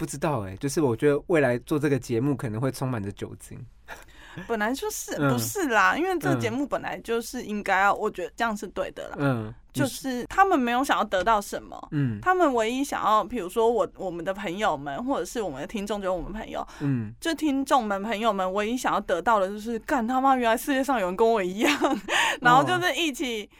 不知道哎，就是我觉得未来做这个节目可能会充满着酒精。本来就是不是啦，因为这个节目本来就是应该要，我觉得这样是对的啦。嗯，就是他们没有想要得到什么，嗯，他们唯一想要，比如说我我们的朋友们，或者是我们的听众，就是我们朋友，嗯，就听众们朋友们唯一想要得到的就是干他妈，原来世界上有人跟我一样，然后就是一起。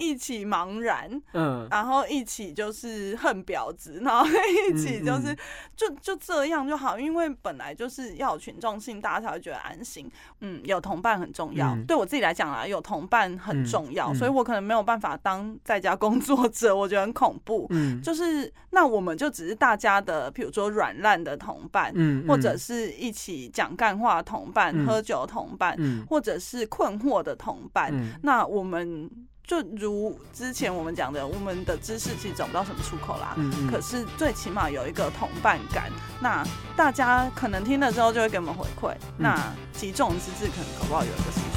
一起茫然，嗯，然后一起就是恨婊子，然后一起就是就就这样就好，因为本来就是要有群众性，大家才会觉得安心。嗯，有同伴很重要，对我自己来讲啊，有同伴很重要，所以我可能没有办法当在家工作者，我觉得很恐怖。嗯，就是那我们就只是大家的，比如说软烂的同伴，嗯，或者是一起讲干话同伴，喝酒同伴，或者是困惑的同伴，那我们。就如之前我们讲的，我们的知识其实找不到什么出口啦。嗯嗯。可是最起码有一个同伴感，那大家可能听了之后就会给我们回馈。那集众之智可能搞不好有一个事情。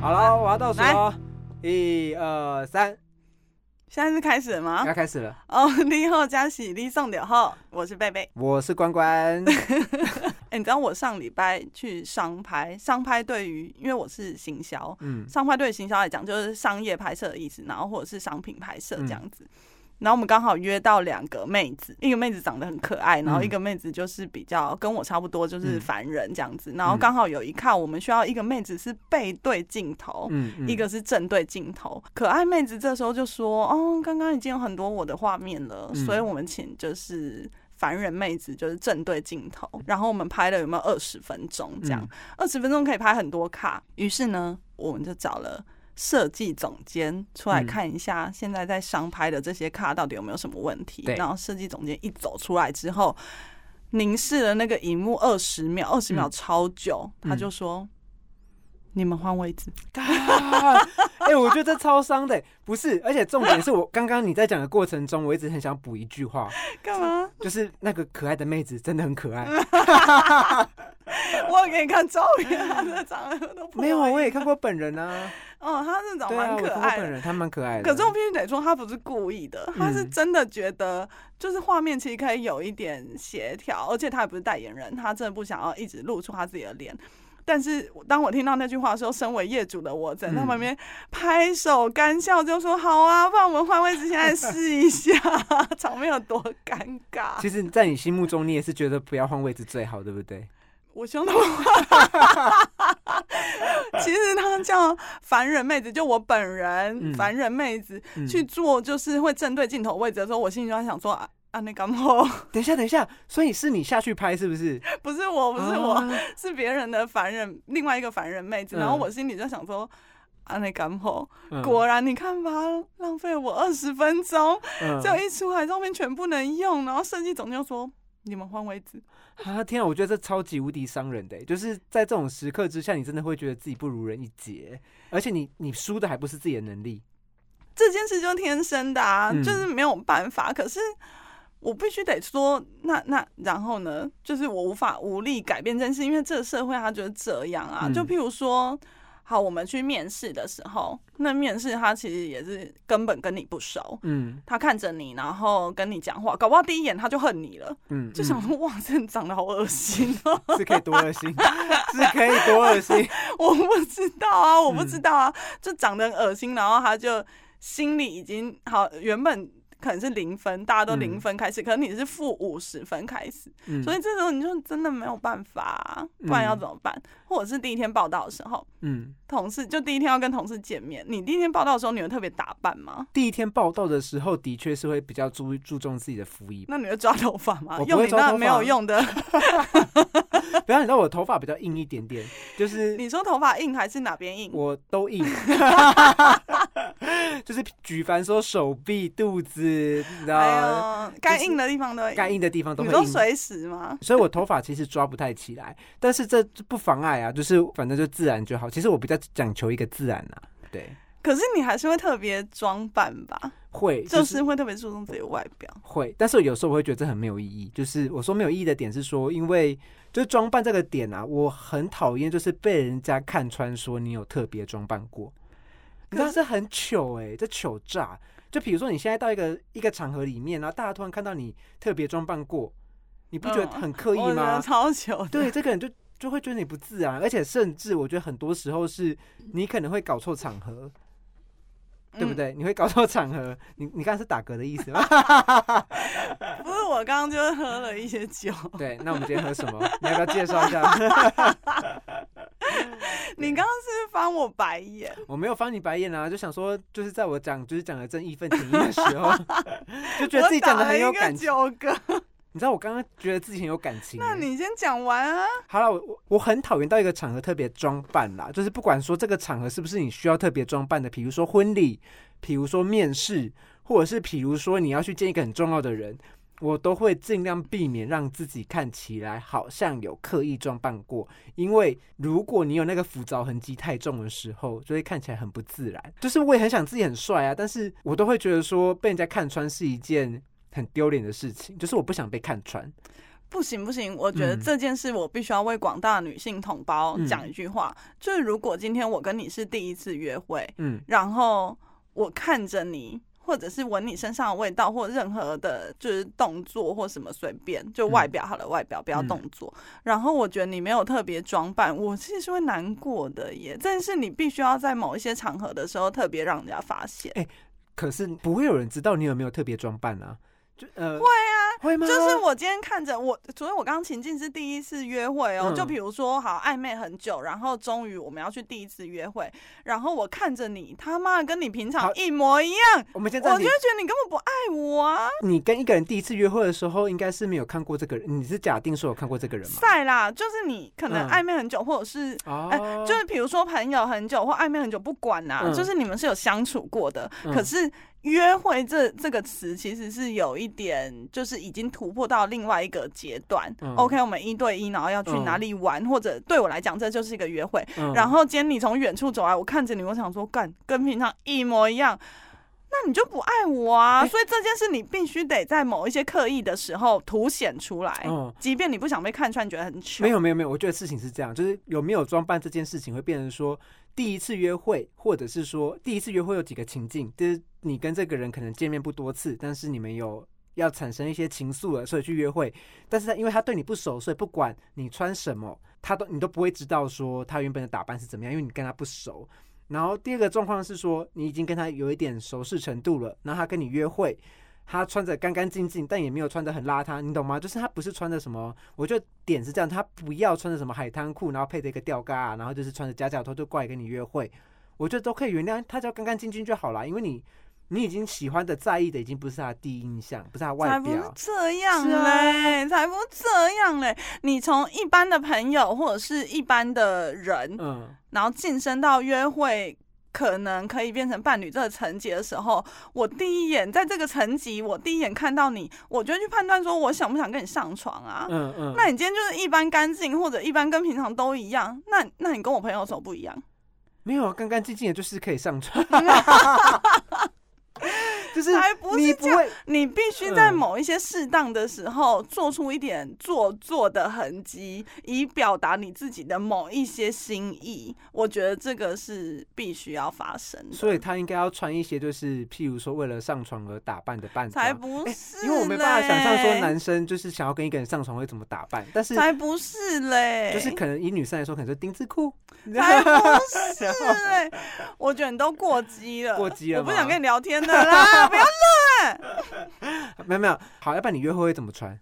好了，我要倒数了，一二三。现在是开始了吗？要开始了。哦，你好，加喜，力送点后，我是贝贝，我是关关。哎，你知道我上礼拜去商拍，商拍对于因为我是行销，嗯，商拍对于行销来讲就是商业拍摄的意思，然后或者是商品拍摄这样子。然后我们刚好约到两个妹子，一个妹子长得很可爱，然后一个妹子就是比较跟我差不多，就是凡人这样子。然后刚好有一看，我们需要一个妹子是背对镜头，一个是正对镜头。可爱妹子这时候就说：“哦，刚刚已经有很多我的画面了，所以我们请就是凡人妹子就是正对镜头。然后我们拍了有没有二十分钟？这样二十分钟可以拍很多卡。于是呢，我们就找了。”设计总监出来看一下，现在在商拍的这些卡到底有没有什么问题？然后设计总监一走出来之后，凝视了那个荧幕二十秒，二十秒超久，他就说：“你们换位置。”哎，我觉得这超伤的，不是？而且重点是我刚刚你在讲的过程中，我一直很想补一句话，干嘛？就是那个可爱的妹子真的很可爱。我给你看照片，她长得都没有，我也看过本人啊。哦，他是长蛮可爱的，他蛮可爱的。可是我必须得说，他不是故意的，他是真的觉得，就是画面其实可以有一点协调，而且他也不是代言人，他真的不想要一直露出他自己的脸。但是当我听到那句话的时候，身为业主的我在他旁边拍手干笑，就说：“好啊，不然我们换位置，现在试一下，场面有多尴尬。”其实，在你心目中，你也是觉得不要换位置最好，对不对？我兄弟，其实他叫凡人妹子，就我本人凡人妹子去做，就是会正对镜头位置的时候，我心里就在想说啊啊，那干嘛？等一下，等一下，所以是你下去拍是不是？不是我，不是我，是别人的凡人，另外一个凡人妹子。然后我心里就想说啊，那干嘛？果然你看吧，浪费我二十分钟，就一出来照片全不能用，然后设计总监说。你们换位置啊！天啊，我觉得这超级无敌伤人的，就是在这种时刻之下，你真的会觉得自己不如人一截，而且你你输的还不是自己的能力。这件事就天生的啊，就是没有办法。可是我必须得说，那那然后呢？就是我无法无力改变这件事，因为这个社会他觉得这样啊。就譬如说。好，我们去面试的时候，那面试他其实也是根本跟你不熟，嗯，他看着你，然后跟你讲话，搞不好第一眼他就恨你了，嗯，就想说哇，这长得好恶心哦，是可以多恶心，是可以多恶心，我不知道啊，我不知道啊，就长得恶心，然后他就心里已经好原本。可能是零分，大家都零分开始，可能你是负五十分开始，所以这时候你就真的没有办法，不然要怎么办？或者是第一天报道的时候，嗯，同事就第一天要跟同事见面，你第一天报道的时候，你会特别打扮吗？第一天报道的时候，的确是会比较注注重自己的服仪。那你会抓头发吗？用你那没有用的。不要，你知道我头发比较硬一点点，就是你说头发硬还是哪边硬？我都硬，就是举凡说手臂、肚子，你知道吗？该硬的地方都该硬的地方都会都随时吗？所以我头发其实抓不太起来，但是这不妨碍啊，就是反正就自然就好。其实我比较讲求一个自然啊，对。可是你还是会特别装扮吧？会，就是会特别注重自己的外表。会，但是有时候我会觉得这很没有意义。就是我说没有意义的点是说，因为就是装扮这个点啊，我很讨厌就是被人家看穿说你有特别装扮过。你知道这很糗哎，这糗炸！就比如说你现在到一个一个场合里面，然后大家突然看到你特别装扮过，你不觉得很刻意吗？超糗！对，这个人就就会觉得你不自然，而且甚至我觉得很多时候是你可能会搞错场合，对不对？你会搞错场合。你你刚才是打嗝的意思吗？不是，我刚刚就是喝了一些酒。对，那我们今天喝什么？你要不要介绍一下？你刚刚是翻我白眼？我没有翻你白眼啊，就想说，就是在我讲就是讲的正义愤填膺的时候，就觉得自己讲的很有感情。你知道我刚刚觉得自己很有感情。那你先讲完啊。好了，我我我很讨厌到一个场合特别装扮啦，就是不管说这个场合是不是你需要特别装扮的，比如说婚礼，比如说面试，或者是比如说你要去见一个很重要的人。我都会尽量避免让自己看起来好像有刻意装扮过，因为如果你有那个浮躁痕迹太重的时候，就会看起来很不自然。就是我也很想自己很帅啊，但是我都会觉得说被人家看穿是一件很丢脸的事情，就是我不想被看穿。不行不行，我觉得这件事我必须要为广大女性同胞讲一句话，就是如果今天我跟你是第一次约会，嗯，然后我看着你。或者是闻你身上的味道，或任何的，就是动作或什么随便，就外表好了，外表不要动作。然后我觉得你没有特别装扮，我其实是会难过的耶。但是你必须要在某一些场合的时候特别让人家发现。哎，可是不会有人知道你有没有特别装扮啊？就呃会啊。会吗？就是我今天看着我，所以我刚刚情境是第一次约会哦。就比如说，好暧昧很久，然后终于我们要去第一次约会，然后我看着你，他妈跟你平常一模一样。我们现在我就觉得你根本不爱我啊！你跟一个人第一次约会的时候，应该是没有看过这个人。你是假定说有看过这个人吗？赛啦，就是你可能暧昧很久，或者是哎，就是比如说朋友很久或暧昧很久，不管呐，就是你们是有相处过的，可是。约会这这个词其实是有一点，就是已经突破到另外一个阶段。OK，我们一对一，然后要去哪里玩，或者对我来讲，这就是一个约会。然后今天你从远处走来，我看着你，我想说，干跟平常一模一样，那你就不爱我啊！所以这件事你必须得在某一些刻意的时候凸显出来。即便你不想被看穿，觉得很糗。没有没有没有，我觉得事情是这样，就是有没有装扮这件事情会变成说。第一次约会，或者是说第一次约会有几个情境，就是你跟这个人可能见面不多次，但是你们有要产生一些情愫了，所以去约会。但是他因为他对你不熟，所以不管你穿什么，他都你都不会知道说他原本的打扮是怎么样，因为你跟他不熟。然后第二个状况是说，你已经跟他有一点熟识程度了，然后他跟你约会。他穿着干干净净，但也没有穿的很邋遢，你懂吗？就是他不是穿的什么，我觉得点是这样，他不要穿着什么海滩裤，然后配着一个吊嘎，然后就是穿着夹脚拖就过来跟你约会，我觉得都可以原谅，他只要干干净净就好了，因为你你已经喜欢的在意的已经不是他第一印象，不是他外表，才不这样嘞，才不这样嘞，你从一般的朋友或者是一般的人，嗯，然后晋升到约会。可能可以变成伴侣这个层级的时候，我第一眼在这个层级，我第一眼看到你，我就去判断说我想不想跟你上床啊？嗯嗯。那你今天就是一般干净，或者一般跟平常都一样，那那你跟我朋友有什么不一样？没有啊，干干净净的，就是可以上床。就是你不会，你必须在某一些适当的时候做出一点做作的痕迹，以表达你自己的某一些心意。我觉得这个是必须要发生的。所以他应该要穿一些，就是譬如说为了上床而打扮的扮才不是，因为我没办法想象说男生就是想要跟一个人上床会怎么打扮。但是才不是嘞，就是可能以女生来说，可能是丁字裤。才不是嘞，我觉得你都过激了，过激了，我不想跟你聊天的啦。不要乐，没有没有，好，要不然你约会会怎么穿？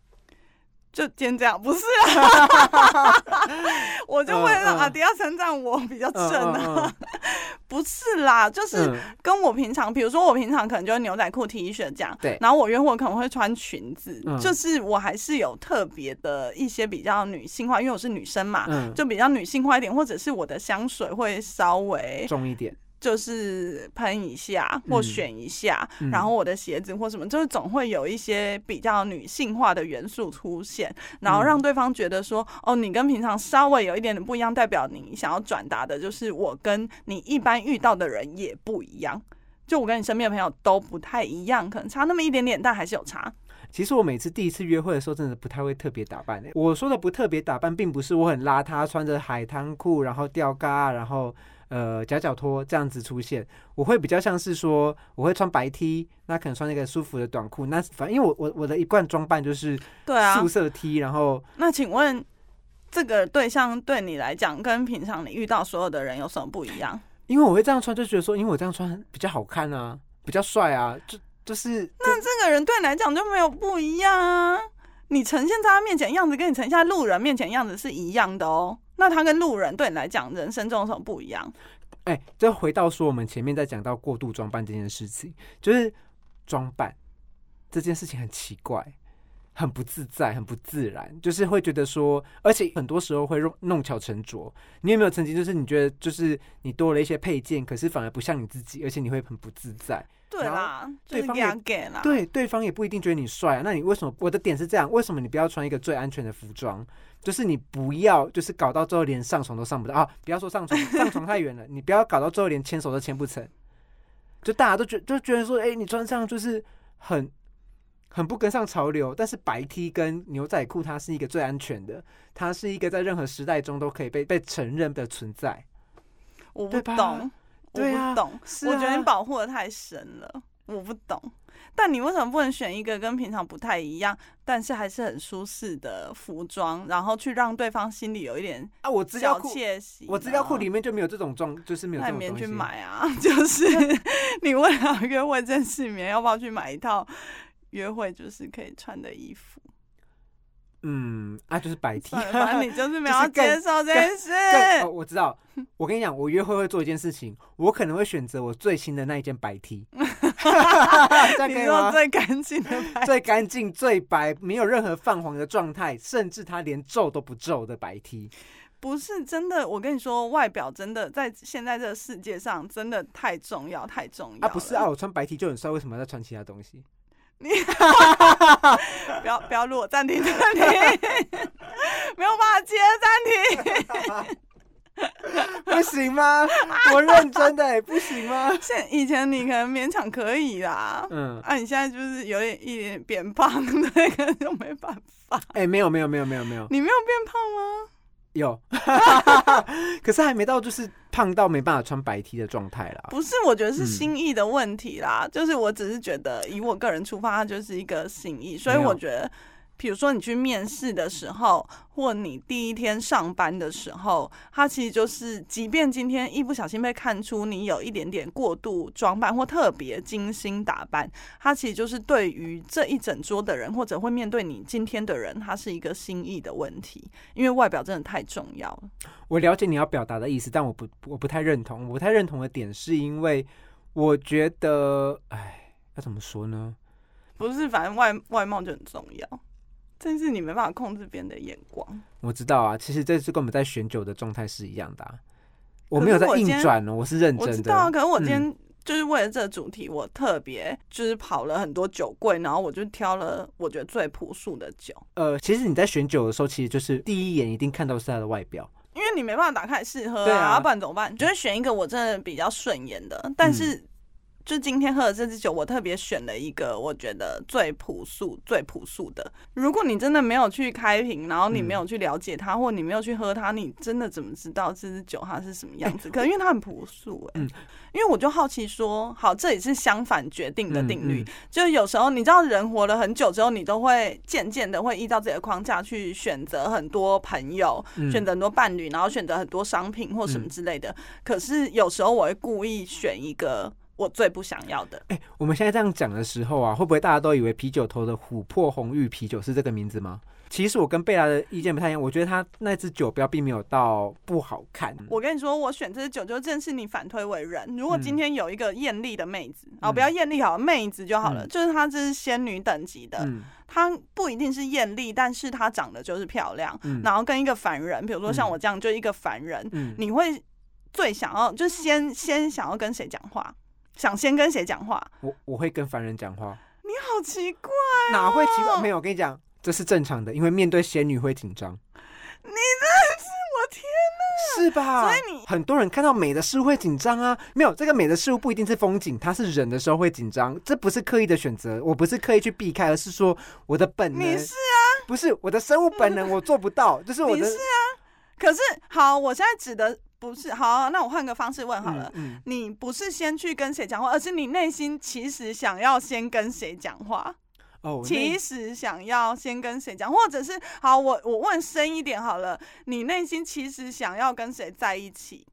就今天这样，不是啊，我就会让阿迪亚称赞我比较正啊，不是啦，就是跟我平常，比如说我平常可能就是牛仔裤 T 恤这样，对，然后我约会可能会穿裙子，就是我还是有特别的一些比较女性化，因为我是女生嘛，就比较女性化一点，或者是我的香水会稍微重一点。就是喷一下或选一下，然后我的鞋子或什么，就是总会有一些比较女性化的元素出现，然后让对方觉得说，哦，你跟平常稍微有一点点不一样，代表你想要转达的就是我跟你一般遇到的人也不一样，就我跟你身边的朋友都不太一样，可能差那么一点点，但还是有差。其实我每次第一次约会的时候，真的不太会特别打扮。我说的不特别打扮，并不是我很邋遢，穿着海滩裤，然后吊嘎，然后呃夹脚拖这样子出现。我会比较像是说，我会穿白 T，那可能穿那个舒服的短裤。那反正因为我我我的一贯装扮就是对啊素色 T，然后那请问这个对象对你来讲，跟平常你遇到所有的人有什么不一样？因为我会这样穿，就觉得说，因为我这样穿比较好看啊，比较帅啊，就。就是那这个人对你来讲就没有不一样啊！你呈现在他面前样子，跟你呈现在路人面前样子是一样的哦。那他跟路人对你来讲，人生中有什么不一样？哎，就回到说我们前面在讲到过度装扮这件事情，就是装扮这件事情很奇怪，很不自在，很不自然，就是会觉得说，而且很多时候会弄弄巧成拙。你有没有曾经就是你觉得就是你多了一些配件，可是反而不像你自己，而且你会很不自在？对啦，对方也给啦。对，对方也不一定觉得你帅啊。那你为什么？我的点是这样：为什么你不要穿一个最安全的服装？就是你不要，就是搞到最后连上床都上不到啊！不要说上床，上床太远了。你不要搞到最后连牵手都牵不成。就大家都觉就觉得说，哎，你穿上就是很很不跟上潮流。但是白 T 跟牛仔裤，它是一个最安全的，它是一个在任何时代中都可以被被承认的存在。我不懂。我不懂，我觉得你保护的太深了，我不懂。但你为什么不能选一个跟平常不太一样，但是还是很舒适的服装，然后去让对方心里有一点啊？我资料库，喜，我资料库里面就没有这种装，就是没有这种东西。去买啊，就是 你为了约会正式棉，要不要去买一套约会就是可以穿的衣服？嗯，啊，就是白 T，反正你就是没有接受这件事。哦，我知道。我跟你讲，我约会会做一件事情，我可能会选择我最新的那一件白 T。你说最干净的白，最干净、最白，没有任何泛黄的状态，甚至它连皱都不皱的白 T。不是真的，我跟你说，外表真的在现在这个世界上真的太重要，太重要。啊，不是啊，我穿白 T 就很帅，为什么要穿其他东西？你 不要不要录，暂停暂停，没有办法接暂停，不行吗？我认真的，不行吗？现以前你可能勉强可以啦，嗯，啊，你现在就是有点一点变胖，那个就没办法。哎，没有没有没有没有没有，你没有变胖吗？有，可是还没到就是胖到没办法穿白 T 的状态啦。不是，我觉得是心意的问题啦。就是我只是觉得，以我个人出发，它就是一个心意，所以我觉得。比如说你去面试的时候，或你第一天上班的时候，他其实就是，即便今天一不小心被看出你有一点点过度装扮或特别精心打扮，他其实就是对于这一整桌的人，或者会面对你今天的人，他是一个心意的问题，因为外表真的太重要了。我了解你要表达的意思，但我不我不太认同，我不太认同的点是因为我觉得，哎，要怎么说呢？不是，反正外外貌就很重要。但是你没办法控制别人的眼光。我知道啊，其实这是跟我们在选酒的状态是一样的。我没有在硬转哦，我是认真的。我知道，可是我今天就是为了这个主题，我特别就是跑了很多酒柜，然后我就挑了我觉得最朴素的酒。呃，其实你在选酒的时候，其实就是第一眼一定看到是它的外表，因为你没办法打开试喝啊，不然怎么办？你就是选一个我真的比较顺眼的，但是。就今天喝的这支酒，我特别选了一个我觉得最朴素、最朴素的。如果你真的没有去开瓶，然后你没有去了解它，或你没有去喝它，你真的怎么知道这支酒它是什么样子？可能因为它很朴素，哎，因为我就好奇说，好，这也是相反决定的定律。就是有时候你知道，人活了很久之后，你都会渐渐的会依照自己的框架去选择很多朋友，选择很多伴侣，然后选择很多商品或什么之类的。可是有时候我会故意选一个。我最不想要的。哎，我们现在这样讲的时候啊，会不会大家都以为啤酒头的琥珀红玉啤酒是这个名字吗？其实我跟贝拉的意见不太一样，我觉得他那只酒标并没有到不好看。我跟你说，我选这只酒就正是你反推为人。如果今天有一个艳丽的妹子，哦，不要艳丽好，妹子就好了，就是她这是仙女等级的，她不一定是艳丽，但是她长得就是漂亮。然后跟一个凡人，比如说像我这样，就一个凡人，你会。最想要，就先先想要跟谁讲话？想先跟谁讲话？我我会跟凡人讲话。你好奇怪，哪会奇怪？没有，我跟你讲，这是正常的，因为面对仙女会紧张。你真的是我天哪，是吧？所以你很多人看到美的事物会紧张啊。没有，这个美的事物不一定是风景，它是人的时候会紧张，这不是刻意的选择，我不是刻意去避开，而是说我的本能。你是啊？不是我的生物本能，我做不到，就是我的。是啊。可是好，我现在指的。不是好，那我换个方式问好了。你不是先去跟谁讲话，而是你内心其实想要先跟谁讲话？哦，其实想要先跟谁讲，或者是好，我我问深一点好了，你内心其实想要跟谁在一起？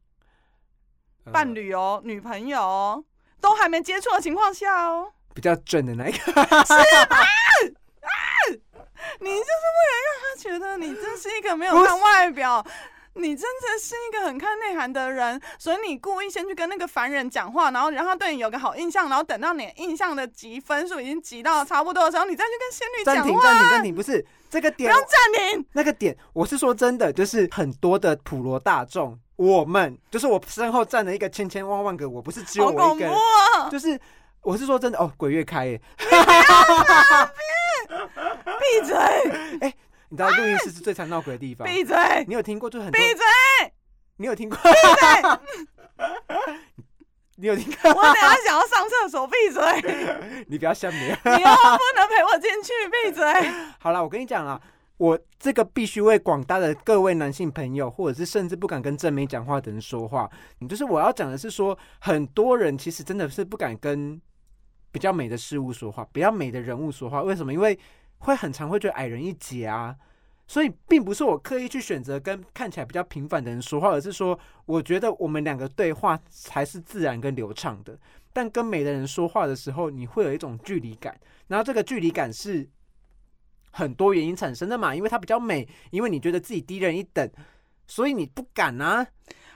伴侣哦，女朋友哦，都还没接触的情况下哦，比较正的那一个，是吧？你就是为了让他觉得你真是一个没有看外表。你真的是一个很看内涵的人，所以你故意先去跟那个凡人讲话，然后让他对你有个好印象，然后等到你印象的积分数已经积到差不多的时候，你再去跟仙女讲话。暂停，暂停，暂停，不是这个点，不要暂停。那个点，我是说真的，就是很多的普罗大众，我们就是我身后站了一个千千万万个，我不是只有我一个，就是我是说真的哦，鬼月开 耶！闭嘴！哎。你知道录音室是最常闹鬼的地方。闭嘴！你有听过就很闭嘴！你有听过？闭嘴！你有听过？我等下想要上厕所，闭嘴！你不要笑你。你又不能陪我进去，闭嘴！好了，我跟你讲啊，我这个必须为广大的各位男性朋友，或者是甚至不敢跟正美讲话的人说话。你就是我要讲的是说，很多人其实真的是不敢跟比较美的事物说话，比较美的人物说话。为什么？因为会很常会觉得矮人一截啊，所以并不是我刻意去选择跟看起来比较平凡的人说话，而是说我觉得我们两个对话才是自然跟流畅的。但跟美的人说话的时候，你会有一种距离感，然后这个距离感是很多原因产生的嘛，因为它比较美，因为你觉得自己低人一等，所以你不敢啊。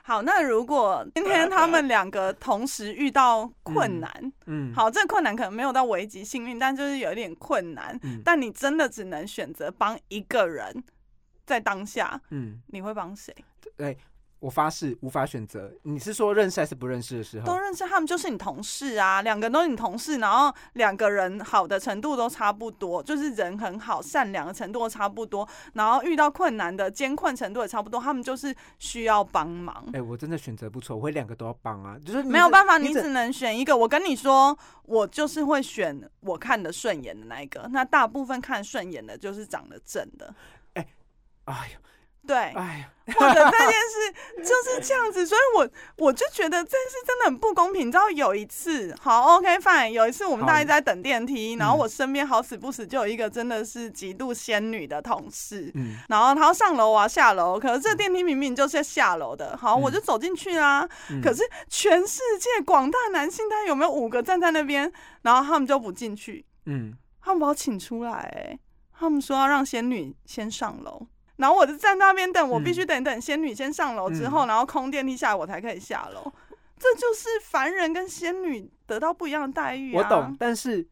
好，那如果今天他们两个同时遇到困难，嗯，好，这个困难可能没有到危及性命，但就是有一点困难，但你真的只能选择帮一个人，在当下，嗯，你会帮谁？对。我发誓无法选择。你是说认识还是不认识的时候？都认识，他们就是你同事啊，两个人都是你同事，然后两个人好的程度都差不多，就是人很好、善良的程度都差不多，然后遇到困难的艰困程度也差不多，他们就是需要帮忙。哎，我真的选择不错，我会两个都要帮啊，就是没有办法，你只能选一个。我跟你说，我就是会选我看的顺眼的那一个。那大部分看顺眼的就是长得正的。哎，哎呦。对，哎或者这件事就是这样子，所以我我就觉得这件事真的很不公平。你知道有一次，好，OK fine，有一次我们大家在等电梯，然后我身边好死不死就有一个真的是极度仙女的同事，嗯，然后他要上楼，我要下楼，可是这电梯明明就是下楼的，好，我就走进去啦。可是全世界广大男性，他有没有五个站在那边，然后他们就不进去，嗯，他们把我请出来，他们说要让仙女先上楼。然后我就在那边等，我必须等等仙女先上楼之后，然后空电梯下来，我才可以下楼。这就是凡人跟仙女得到不一样的待遇。我懂，但是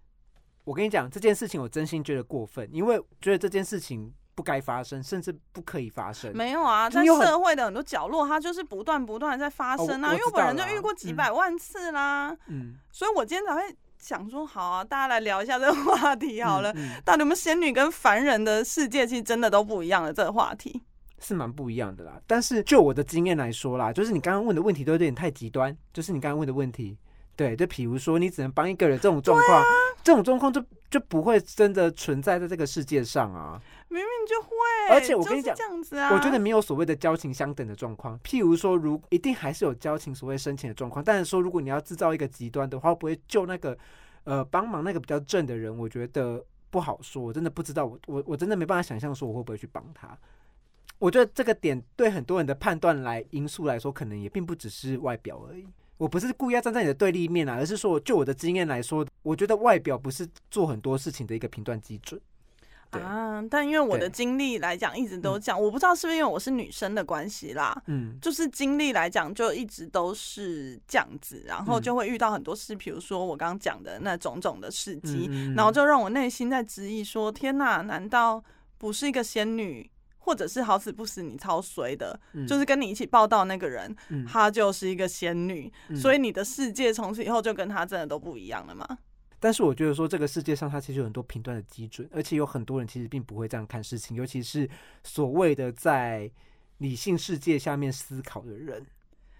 我跟你讲这件事情，我真心觉得过分，因为觉得这件事情不该发生，甚至不可以发生。没有啊，在社会的很多角落，它就是不断不断在发生啊。因为我本人就遇过几百万次啦，嗯，所以我今天才会。想说好啊，大家来聊一下这个话题好了。到底我们仙女跟凡人的世界其实真的都不一样的，这个话题是蛮不一样的啦。但是就我的经验来说啦，就是你刚刚问的问题都有点太极端。就是你刚刚问的问题，对，就比如说你只能帮一个人这种状况，这种状况就就不会真的存在在这个世界上啊。明明就会，而且我跟你讲，这样子啊，我觉得没有所谓的交情相等的状况。譬如说，如一定还是有交情所谓深浅的状况，但是说如果你要制造一个极端的话，不会救那个。呃，帮忙那个比较正的人，我觉得不好说，我真的不知道，我我我真的没办法想象说我会不会去帮他。我觉得这个点对很多人的判断来因素来说，可能也并不只是外表而已。我不是故意要站在你的对立面啊，而是说就我的经验来说，我觉得外表不是做很多事情的一个评断基准。啊！但因为我的经历来讲，一直都这样，我不知道是不是因为我是女生的关系啦。嗯，就是经历来讲，就一直都是这样子，然后就会遇到很多事，比如说我刚刚讲的那种种的事迹，然后就让我内心在质疑说：天哪，难道不是一个仙女或者是好死不死你超衰的，就是跟你一起报道那个人，她就是一个仙女，所以你的世界从此以后就跟她真的都不一样了吗？但是我觉得说这个世界上它其实有很多评断的基准，而且有很多人其实并不会这样看事情，尤其是所谓的在理性世界下面思考的人，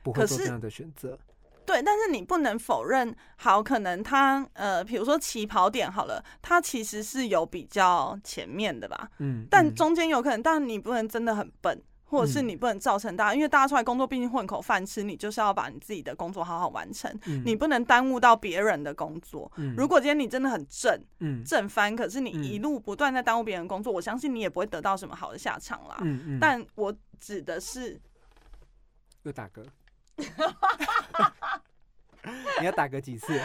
不会做这样的选择。对，但是你不能否认，好，可能他呃，比如说起跑点好了，他其实是有比较前面的吧，嗯，但中间有可能，但你不能真的很笨，或者是你不能造成大家，因为大家出来工作毕竟混口饭吃，你就是要把你自己的工作好好完成，你不能耽误到别人的工作。如果今天你真的很正，嗯，正翻，可是你一路不断在耽误别人工作，我相信你也不会得到什么好的下场啦。但我指的是又打嗝。你要打嗝几次？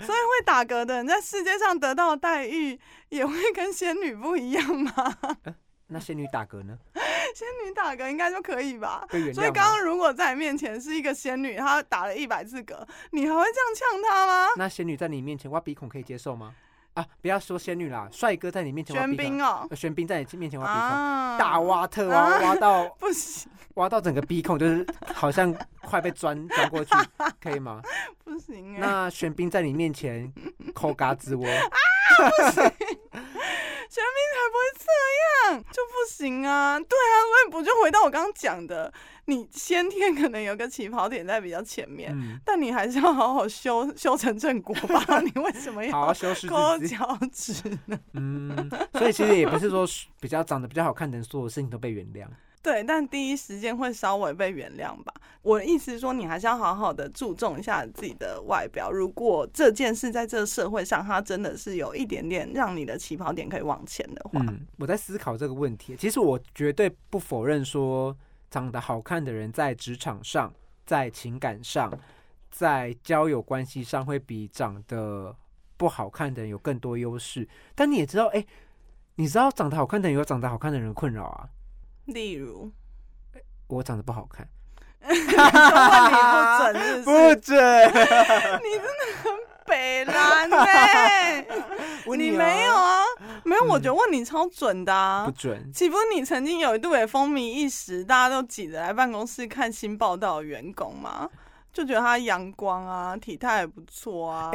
所以会打嗝的人在世界上得到的待遇也会跟仙女不一样吗？那仙女打嗝呢？仙女打嗝应该就可以吧？所以刚刚如果在你面前是一个仙女，她打了一百次嗝，你还会这样呛她吗？那仙女在你面前挖鼻孔可以接受吗？啊，不要说仙女啦，帅哥在你面前挖鼻孔，玄彬哦，玄彬在你面前挖鼻孔，大挖特挖，挖到 不行，挖到整个鼻孔就是好像快被钻钻过去，可以吗？不行。那玄彬在你面前抠嘎吱窝，啊，不行，玄彬才不会这样，就不行啊。对啊，所以不就回到我刚刚讲的。你先天可能有个起跑点在比较前面，但你还是要好好修修成正果吧。你为什么要好好修饰抠脚趾呢？嗯，所以其实也不是说比较长得比较好看的人，所有事情都被原谅。对，但第一时间会稍微被原谅吧。我的意思是说，你还是要好好的注重一下自己的外表。如果这件事在这个社会上，它真的是有一点点让你的起跑点可以往前的话，嗯，我在思考这个问题。其实我绝对不否认说。长得好看的人在职场上、在情感上、在交友关系上，会比长得不好看的人有更多优势。但你也知道，哎，你知道长得好看的人有长得好看的人困扰啊。例如，我长得不好看，哈 你不准，不准，你真的很北蓝呢。你没有啊？没有，我觉得问你超准的啊，不准。岂不是你曾经有一度也风靡一时，大家都挤着来办公室看新报道的员工吗？就觉得他阳光啊，体态也不错啊，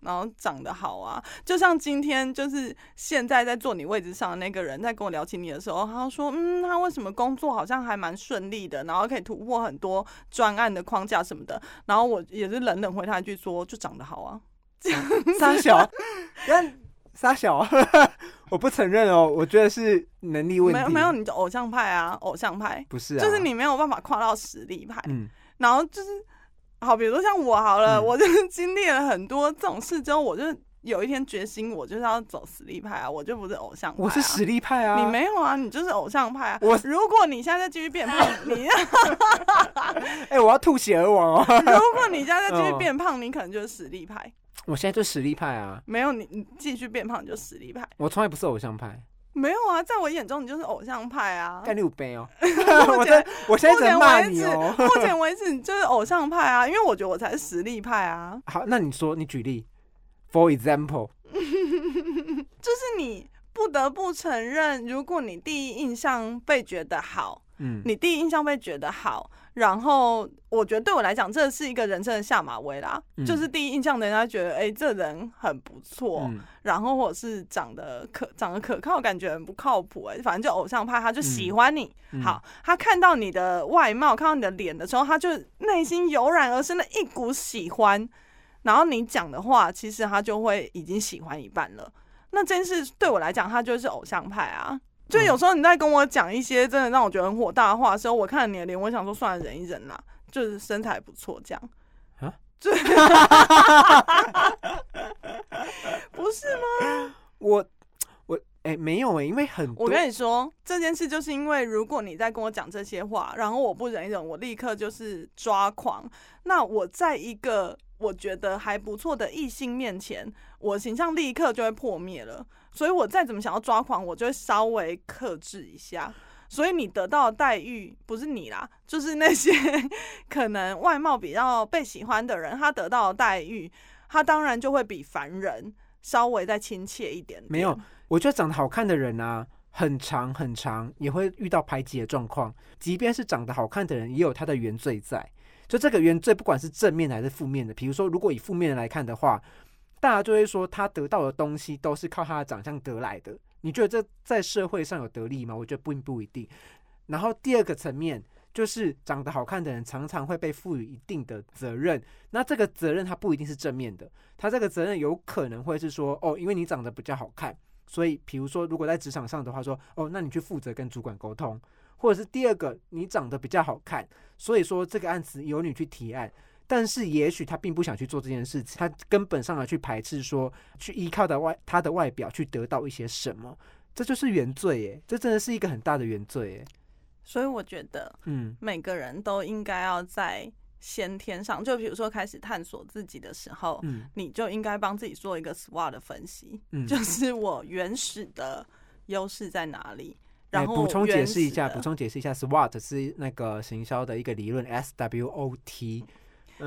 然后长得好啊。就像今天，就是现在在坐你位置上的那个人，在跟我聊起你的时候，他说：“嗯，他为什么工作好像还蛮顺利的，然后可以突破很多专案的框架什么的。”然后我也是冷冷回他一句说：“就长得好啊。”三小，但。傻小，我不承认哦，我觉得是能力问题。没有没有，你的偶像派啊，偶像派不是，啊就是你没有办法跨到实力派。嗯，然后就是好，比如说像我好了，我就是经历了很多这种事之后，我就有一天决心，我就是要走实力派啊，我就不是偶像派。我是实力派啊，你没有啊，你就是偶像派啊。我如果你现在继续变胖，你 哎，我要吐血而亡哦。如果你现在继续变胖，你可能就是实力派。我现在就实力派啊！没有你，你继续变胖就实力派。我从来不是偶像派。没有啊，在我眼中你就是偶像派啊！干六杯哦！我在，我现在在骂你哦。目前为止，你就是偶像派啊，因为我觉得我才是实力派啊。好，那你说，你举例，For example，就是你不得不承认，如果你第一印象被觉得好，嗯，你第一印象被觉得好。然后我觉得对我来讲，这是一个人生的下马威啦。就是第一印象，人家觉得哎，这人很不错，然后或者是长得可长得可靠，感觉很不靠谱哎。反正就偶像派，他就喜欢你。好，他看到你的外貌，看到你的脸的时候，他就内心油然而生的一股喜欢。然后你讲的话，其实他就会已经喜欢一半了。那真是对我来讲，他就是偶像派啊。就有时候你在跟我讲一些真的让我觉得很火大的话的时候，我看你的脸，我想说算了，忍一忍啦。就是身材不错，这样啊？对，不是吗？我我哎，没有哎，因为很我跟你说这件事，就是因为如果你在跟我讲这些话，然后我不忍一忍，我立刻就是抓狂。那我在一个我觉得还不错的异性面前，我形象立刻就会破灭了。所以我再怎么想要抓狂，我就会稍微克制一下。所以你得到的待遇不是你啦，就是那些 可能外貌比较被喜欢的人，他得到的待遇，他当然就会比凡人稍微再亲切一点。没有，我觉得长得好看的人啊，很长很长，也会遇到排挤的状况。即便是长得好看的人，也有他的原罪在。就这个原罪，不管是正面还是负面的。比如说，如果以负面来看的话，大家就会说他得到的东西都是靠他的长相得来的。你觉得这在社会上有得利吗？我觉得并不一定。然后第二个层面就是长得好看的人常常会被赋予一定的责任。那这个责任它不一定是正面的，他这个责任有可能会是说，哦，因为你长得比较好看。所以，比如说，如果在职场上的话，说哦，那你去负责跟主管沟通，或者是第二个，你长得比较好看，所以说这个案子由你去提案。但是，也许他并不想去做这件事情，他根本上来去排斥说去依靠的外他的外表去得到一些什么，这就是原罪耶，这真的是一个很大的原罪耶。所以，我觉得，嗯，每个人都应该要在。先天上，就比如说开始探索自己的时候，嗯，你就应该帮自己做一个 SWOT 的分析，嗯，就是我原始的优势在哪里。然后补充解释一下，补充解释一下，SWOT 是那个行销的一个理论，S W O T。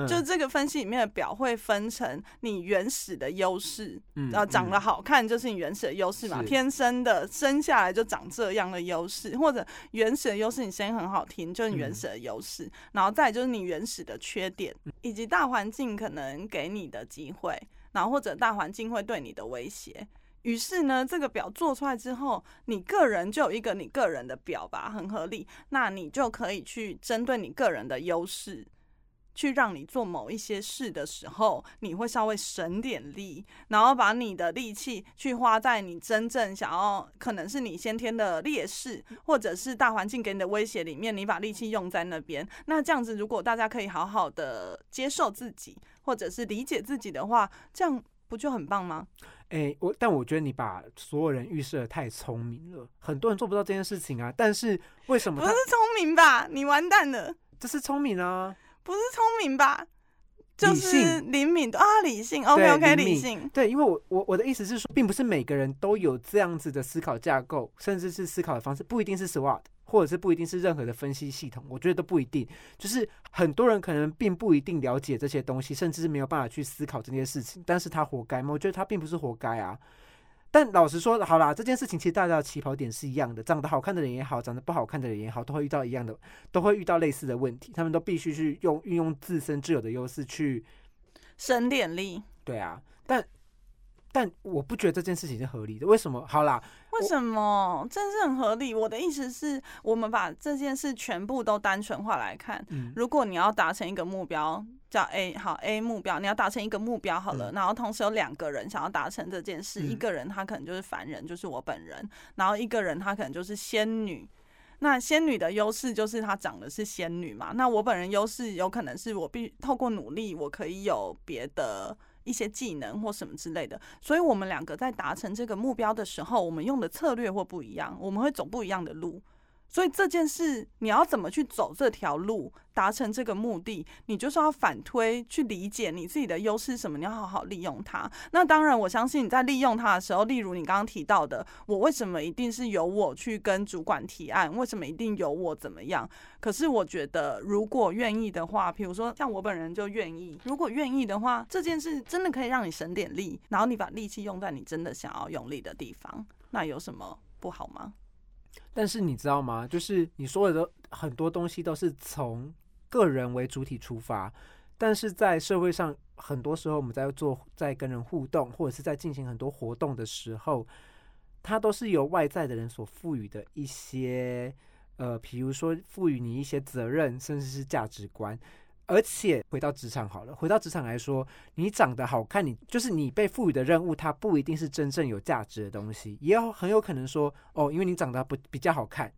就这个分析里面的表会分成你原始的优势，然后长得好看就是你原始的优势嘛，天生的生下来就长这样的优势，或者原始的优势你声音很好听就是你原始的优势，然后再就是你原始的缺点，以及大环境可能给你的机会，然后或者大环境会对你的威胁。于是呢，这个表做出来之后，你个人就有一个你个人的表吧，很合理，那你就可以去针对你个人的优势。去让你做某一些事的时候，你会稍微省点力，然后把你的力气去花在你真正想要，可能是你先天的劣势，或者是大环境给你的威胁里面，你把力气用在那边。那这样子，如果大家可以好好的接受自己，或者是理解自己的话，这样不就很棒吗？哎，我但我觉得你把所有人预设的太聪明了，很多人做不到这件事情啊。但是为什么不是聪明吧？你完蛋了，这是聪明啊。不是聪明吧？就是灵敏啊，理性。OK OK，理性。对，因为我我我的意思是说，并不是每个人都有这样子的思考架构，甚至是思考的方式，不一定是 SWOT，或者是不一定是任何的分析系统。我觉得都不一定。就是很多人可能并不一定了解这些东西，甚至是没有办法去思考这件事情，但是他活该吗？我觉得他并不是活该啊。但老实说，好啦，这件事情其实大家的起跑点是一样的。长得好看的人也好，长得不好看的人也好，都会遇到一样的，都会遇到类似的问题。他们都必须去用运用自身自有的优势去省点力。对啊，但。但我不觉得这件事情是合理的，为什么？好啦，为什么？这是很合理。我的意思是我们把这件事全部都单纯化来看。嗯，如果你要达成一个目标，叫 A，好 A 目标，你要达成一个目标好了，然后同时有两个人想要达成这件事，一个人他可能就是凡人，就是我本人，然后一个人他可能就是仙女。那仙女的优势就是她长得是仙女嘛？那我本人优势有可能是我必透过努力，我可以有别的。一些技能或什么之类的，所以我们两个在达成这个目标的时候，我们用的策略会不一样，我们会走不一样的路。所以这件事，你要怎么去走这条路，达成这个目的，你就是要反推去理解你自己的优势什么，你要好好利用它。那当然，我相信你在利用它的时候，例如你刚刚提到的，我为什么一定是由我去跟主管提案？为什么一定由我怎么样？可是我觉得，如果愿意的话，比如说像我本人就愿意，如果愿意的话，这件事真的可以让你省点力，然后你把力气用在你真的想要用力的地方，那有什么不好吗？但是你知道吗？就是你说的很多东西都是从个人为主体出发，但是在社会上，很多时候我们在做、在跟人互动，或者是在进行很多活动的时候，它都是由外在的人所赋予的一些，呃，比如说赋予你一些责任，甚至是价值观。而且回到职场好了，回到职场来说，你长得好看，你就是你被赋予的任务，它不一定是真正有价值的东西，也有很有可能说，哦，因为你长得不比较好看，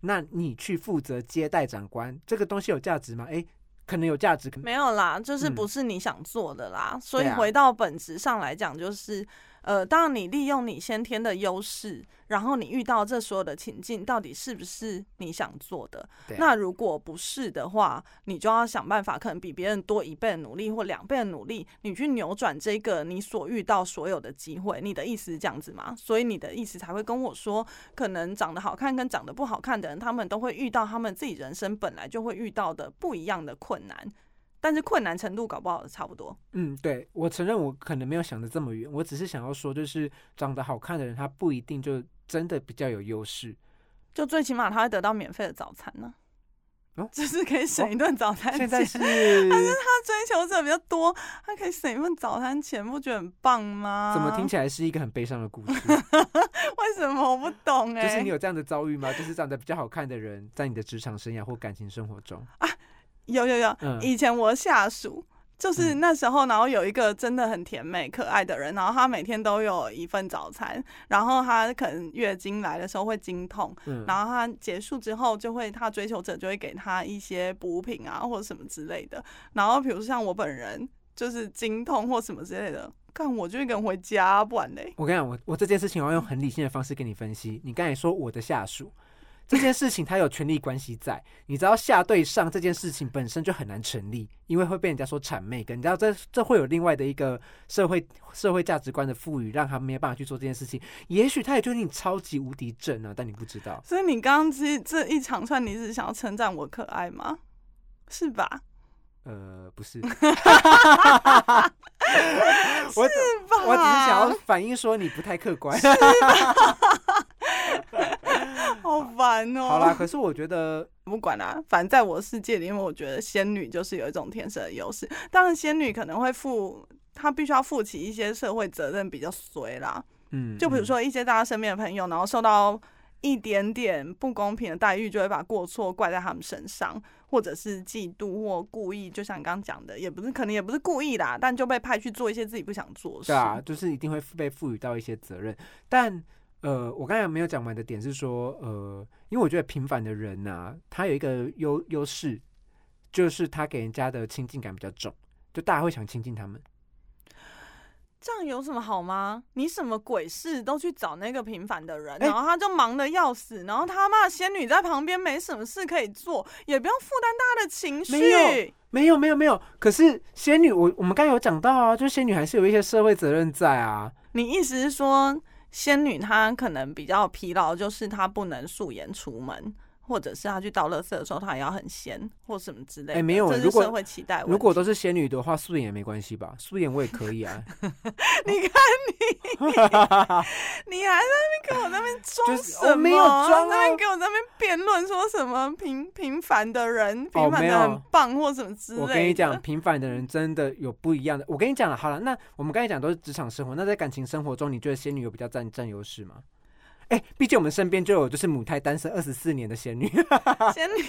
那你去负责接待长官，这个东西有价值吗？诶，可能有价值，没有啦，就是不是你想做的啦。所以回到本质上来讲，就是。呃，当然，你利用你先天的优势，然后你遇到这所有的情境，到底是不是你想做的？那如果不是的话，你就要想办法，可能比别人多一倍的努力或两倍的努力，你去扭转这个你所遇到所有的机会。你的意思是这样子吗？所以你的意思才会跟我说，可能长得好看跟长得不好看的人，他们都会遇到他们自己人生本来就会遇到的不一样的困难。但是困难程度搞不好差不多。嗯，对，我承认我可能没有想的这么远，我只是想要说，就是长得好看的人，他不一定就真的比较有优势，就最起码他会得到免费的早餐呢。就是可以省一顿早餐钱，但是他追求者比较多，他可以省一份早餐钱，不觉得很棒吗？怎么听起来是一个很悲伤的故事？为什么我不懂？哎，就是你有这样的遭遇吗？就是长得比较好看的人，在你的职场生涯或感情生活中啊，有有有，以前我下属。就是那时候，然后有一个真的很甜美可爱的人，然后他每天都有一份早餐，然后他可能月经来的时候会经痛，然后他结束之后就会他追求者就会给他一些补品啊或者什么之类的，然后比如像我本人就是经痛或什么之类的，看我就一个人回家，不然嘞。我跟你讲，我我这件事情我要用很理性的方式跟你分析。你刚才说我的下属。这件事情他有权利关系在，你知道下对上这件事情本身就很难成立，因为会被人家说谄媚，跟你知道这这会有另外的一个社会社会价值观的赋予，让他没有办法去做这件事情。也许他也觉得你超级无敌正啊，但你不知道。所以你刚刚其实这一长串，你是想要称赞我可爱吗？是吧？呃，不是。我是吧？我只是想要反映说你不太客观。好烦哦！好啦，可是我觉得 不管啦，反正在我世界里，因为我觉得仙女就是有一种天生的优势。当然，仙女可能会负，她必须要负起一些社会责任，比较衰啦。嗯，就比如说一些大家身边的朋友，然后受到一点点不公平的待遇，就会把过错怪在他们身上，或者是嫉妒或故意。就像你刚刚讲的，也不是可能也不是故意啦，但就被派去做一些自己不想做的事。对啊，就是一定会被赋予到一些责任，但。呃，我刚才没有讲完的点是说，呃，因为我觉得平凡的人呐，他有一个优优势，就是他给人家的亲近感比较重，就大家会想亲近他们。这样有什么好吗？你什么鬼事都去找那个平凡的人，然后他就忙的要死，然后他骂仙女在旁边没什么事可以做，也不用负担大家的情绪。没有，没有，没有，没有。可是仙女，我我们刚有讲到啊，就仙女还是有一些社会责任在啊。你意思是说？仙女她可能比较疲劳，就是她不能素颜出门。或者是他去倒垃圾的时候，他也要很仙或什么之类的。哎，没有，如果社会期待，如果都是仙女的话，素颜也没关系吧？素颜我也可以啊。你看你，你还在那边跟我那边装什么？没有装，那边跟我那边辩论说什么平平凡的人，平凡的很棒或什么之类的。我跟你讲，平凡的人真的有不一样的。我跟你讲了，好了，那我们刚才讲都是职场生活，那在感情生活中，你觉得仙女有比较占占优势吗？哎，毕竟我们身边就有就是母胎单身二十四年的仙女，仙女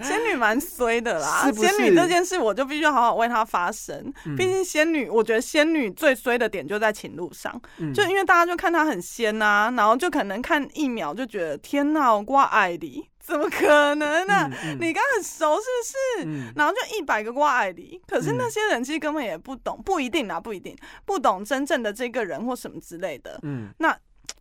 仙女蛮衰的啦。仙女这件事，我就必须好好为她发声。毕竟仙女，我觉得仙女最衰的点就在情路上，就因为大家就看她很仙呐，然后就可能看一秒就觉得天哪，我挂爱你，怎么可能呢？你刚很熟是不是？然后就一百个挂爱你，可是那些人其实根本也不懂，不一定啊，不一定不懂真正的这个人或什么之类的。嗯，那。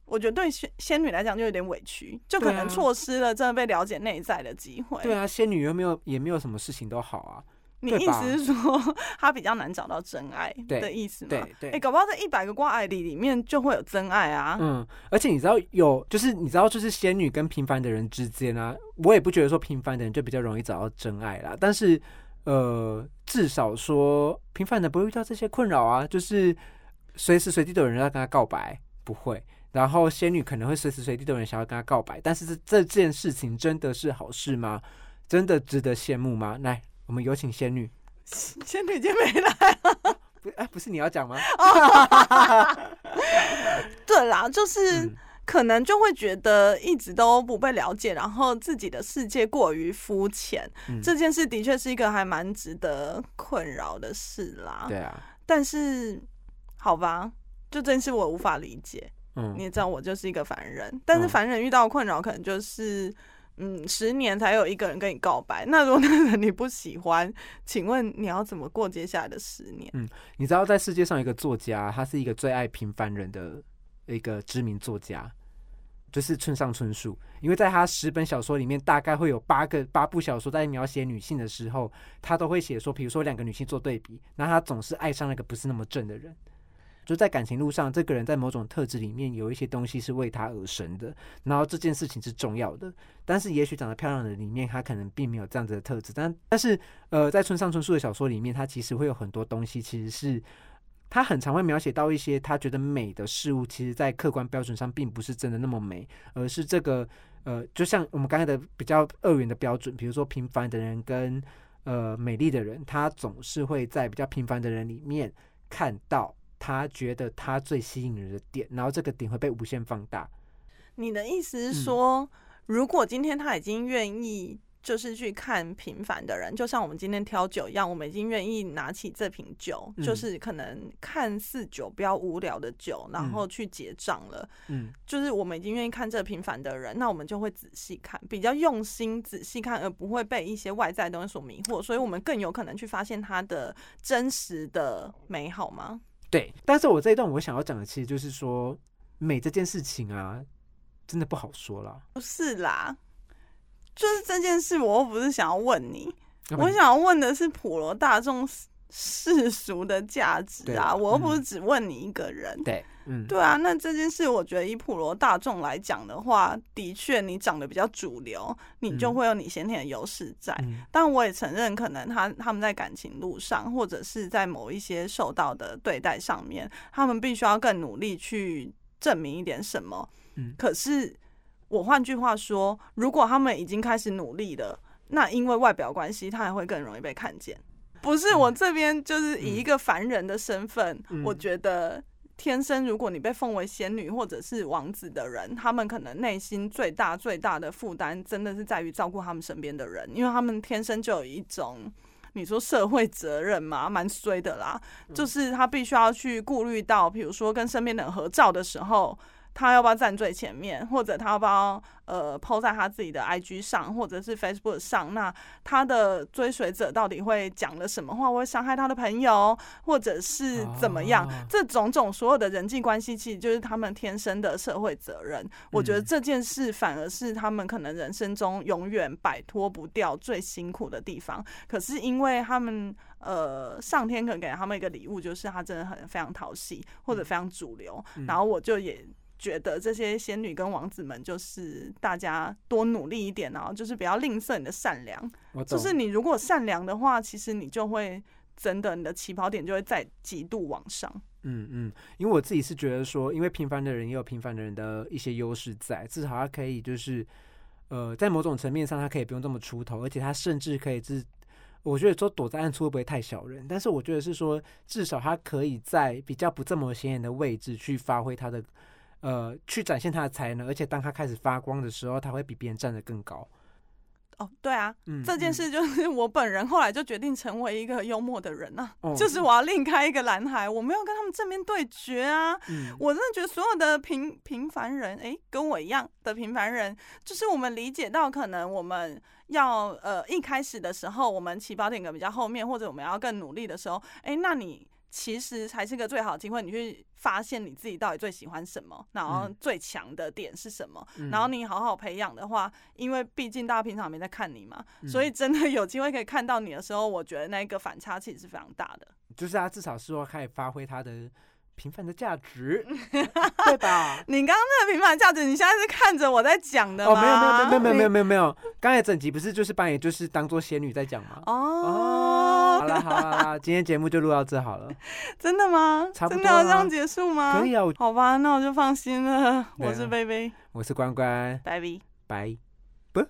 我觉得对仙仙女来讲就有点委屈，就可能错失了真的被了解内在的机会。对啊，仙女又没有也没有什么事情都好啊。你意思是说 她比较难找到真爱的意思吗？对对。哎，搞不好在一百个挂爱里里面就会有真爱啊。嗯，而且你知道有，就是你知道，就是仙女跟平凡的人之间啊，我也不觉得说平凡的人就比较容易找到真爱啦。但是呃，至少说平凡的不会遇到这些困扰啊，就是随时随地都有人要跟他告白，不会。然后仙女可能会随时随地都有人想要跟她告白，但是这这件事情真的是好事吗？真的值得羡慕吗？来，我们有请仙女。仙女已经没来了。不，哎，不是你要讲吗？对啦，就是可能就会觉得一直都不被了解，然后自己的世界过于肤浅。这件事的确是一个还蛮值得困扰的事啦。对啊。但是，好吧，就真是我无法理解。嗯，你也知道我就是一个凡人，但是凡人遇到困扰可能就是，嗯，十年才有一个人跟你告白。那如果那个人你不喜欢，请问你要怎么过接下来的十年？嗯，你知道在世界上一个作家，他是一个最爱平凡人的一个知名作家，就是村上春树。因为在他十本小说里面，大概会有八个八部小说在描写女性的时候，他都会写说，比如说两个女性做对比，那他总是爱上那个不是那么正的人。就在感情路上，这个人在某种特质里面有一些东西是为他而生的，然后这件事情是重要的。但是也许长得漂亮的里面，他可能并没有这样子的特质。但但是呃，在村上春树的小说里面，他其实会有很多东西，其实是他很常会描写到一些他觉得美的事物，其实在客观标准上并不是真的那么美，而是这个呃，就像我们刚才的比较二元的标准，比如说平凡的人跟呃美丽的人，他总是会在比较平凡的人里面看到。他觉得他最吸引人的点，然后这个点会被无限放大。你的意思是说，如果今天他已经愿意，就是去看平凡的人，就像我们今天挑酒一样，我们已经愿意拿起这瓶酒，就是可能看似酒标无聊的酒，然后去结账了。嗯，就是我们已经愿意看这平凡的人，那我们就会仔细看，比较用心仔细看，而不会被一些外在东西所迷惑，所以我们更有可能去发现他的真实的美好吗？对，但是我这一段我想要讲的，其实就是说美这件事情啊，真的不好说啦。不是啦，就是这件事，我又不是想要问你，我想要问的是普罗大众世俗的价值啊，我又不是只问你一个人。对。嗯，对啊，那这件事我觉得以普罗大众来讲的话，的确你长得比较主流，你就会有你先天的优势在。但我也承认，可能他他们在感情路上，或者是在某一些受到的对待上面，他们必须要更努力去证明一点什么。嗯，可是我换句话说，如果他们已经开始努力了，那因为外表关系，他还会更容易被看见。不是我这边就是以一个凡人的身份，我觉得。天生，如果你被奉为仙女或者是王子的人，他们可能内心最大最大的负担，真的是在于照顾他们身边的人，因为他们天生就有一种，你说社会责任嘛，蛮衰的啦，就是他必须要去顾虑到，比如说跟身边的人合照的时候。他要不要站最前面，或者他要不要呃抛在他自己的 IG 上，或者是 Facebook 上？那他的追随者到底会讲了什么话，会伤害他的朋友，或者是怎么样？这种种所有的人际关系，其实就是他们天生的社会责任。我觉得这件事反而是他们可能人生中永远摆脱不掉最辛苦的地方。可是因为他们呃上天可能给他们一个礼物，就是他真的很非常讨喜，或者非常主流。然后我就也。觉得这些仙女跟王子们就是大家多努力一点哦，就是不要吝啬你的善良。就是你如果善良的话，其实你就会真的你的起跑点就会在极度往上。嗯嗯，因为我自己是觉得说，因为平凡的人也有平凡的人的一些优势在，至少他可以就是呃，在某种层面上，他可以不用这么出头，而且他甚至可以是，我觉得说躲在暗处会不会太小人？但是我觉得是说，至少他可以在比较不这么显眼的位置去发挥他的。呃，去展现他的才能，而且当他开始发光的时候，他会比别人站得更高。哦，对啊，这件事就是我本人后来就决定成为一个幽默的人啊，就是我要另开一个蓝海，我没有跟他们正面对决啊。我真的觉得所有的平平凡人，哎，跟我一样的平凡人，就是我们理解到可能我们要呃一开始的时候，我们起跑点个比较后面，或者我们要更努力的时候，哎，那你。其实才是个最好的机会，你去发现你自己到底最喜欢什么，然后最强的点是什么，然后你好好培养的话，因为毕竟大家平常没在看你嘛，所以真的有机会可以看到你的时候，我觉得那个反差其实是非常大的。就是他至少是说可以发挥他的。平凡的价值，对吧？你刚刚那个平凡价值，你现在是看着我在讲的吗？哦，没有没有没有没有没有没有没有，刚才整集不是就是把你就是当做仙女在讲吗？哦，好了好了，今天节目就录到这好了。真的吗？差不多要这样结束吗？可以啊。好吧，那我就放心了。我是贝贝，我是关关，拜拜拜不。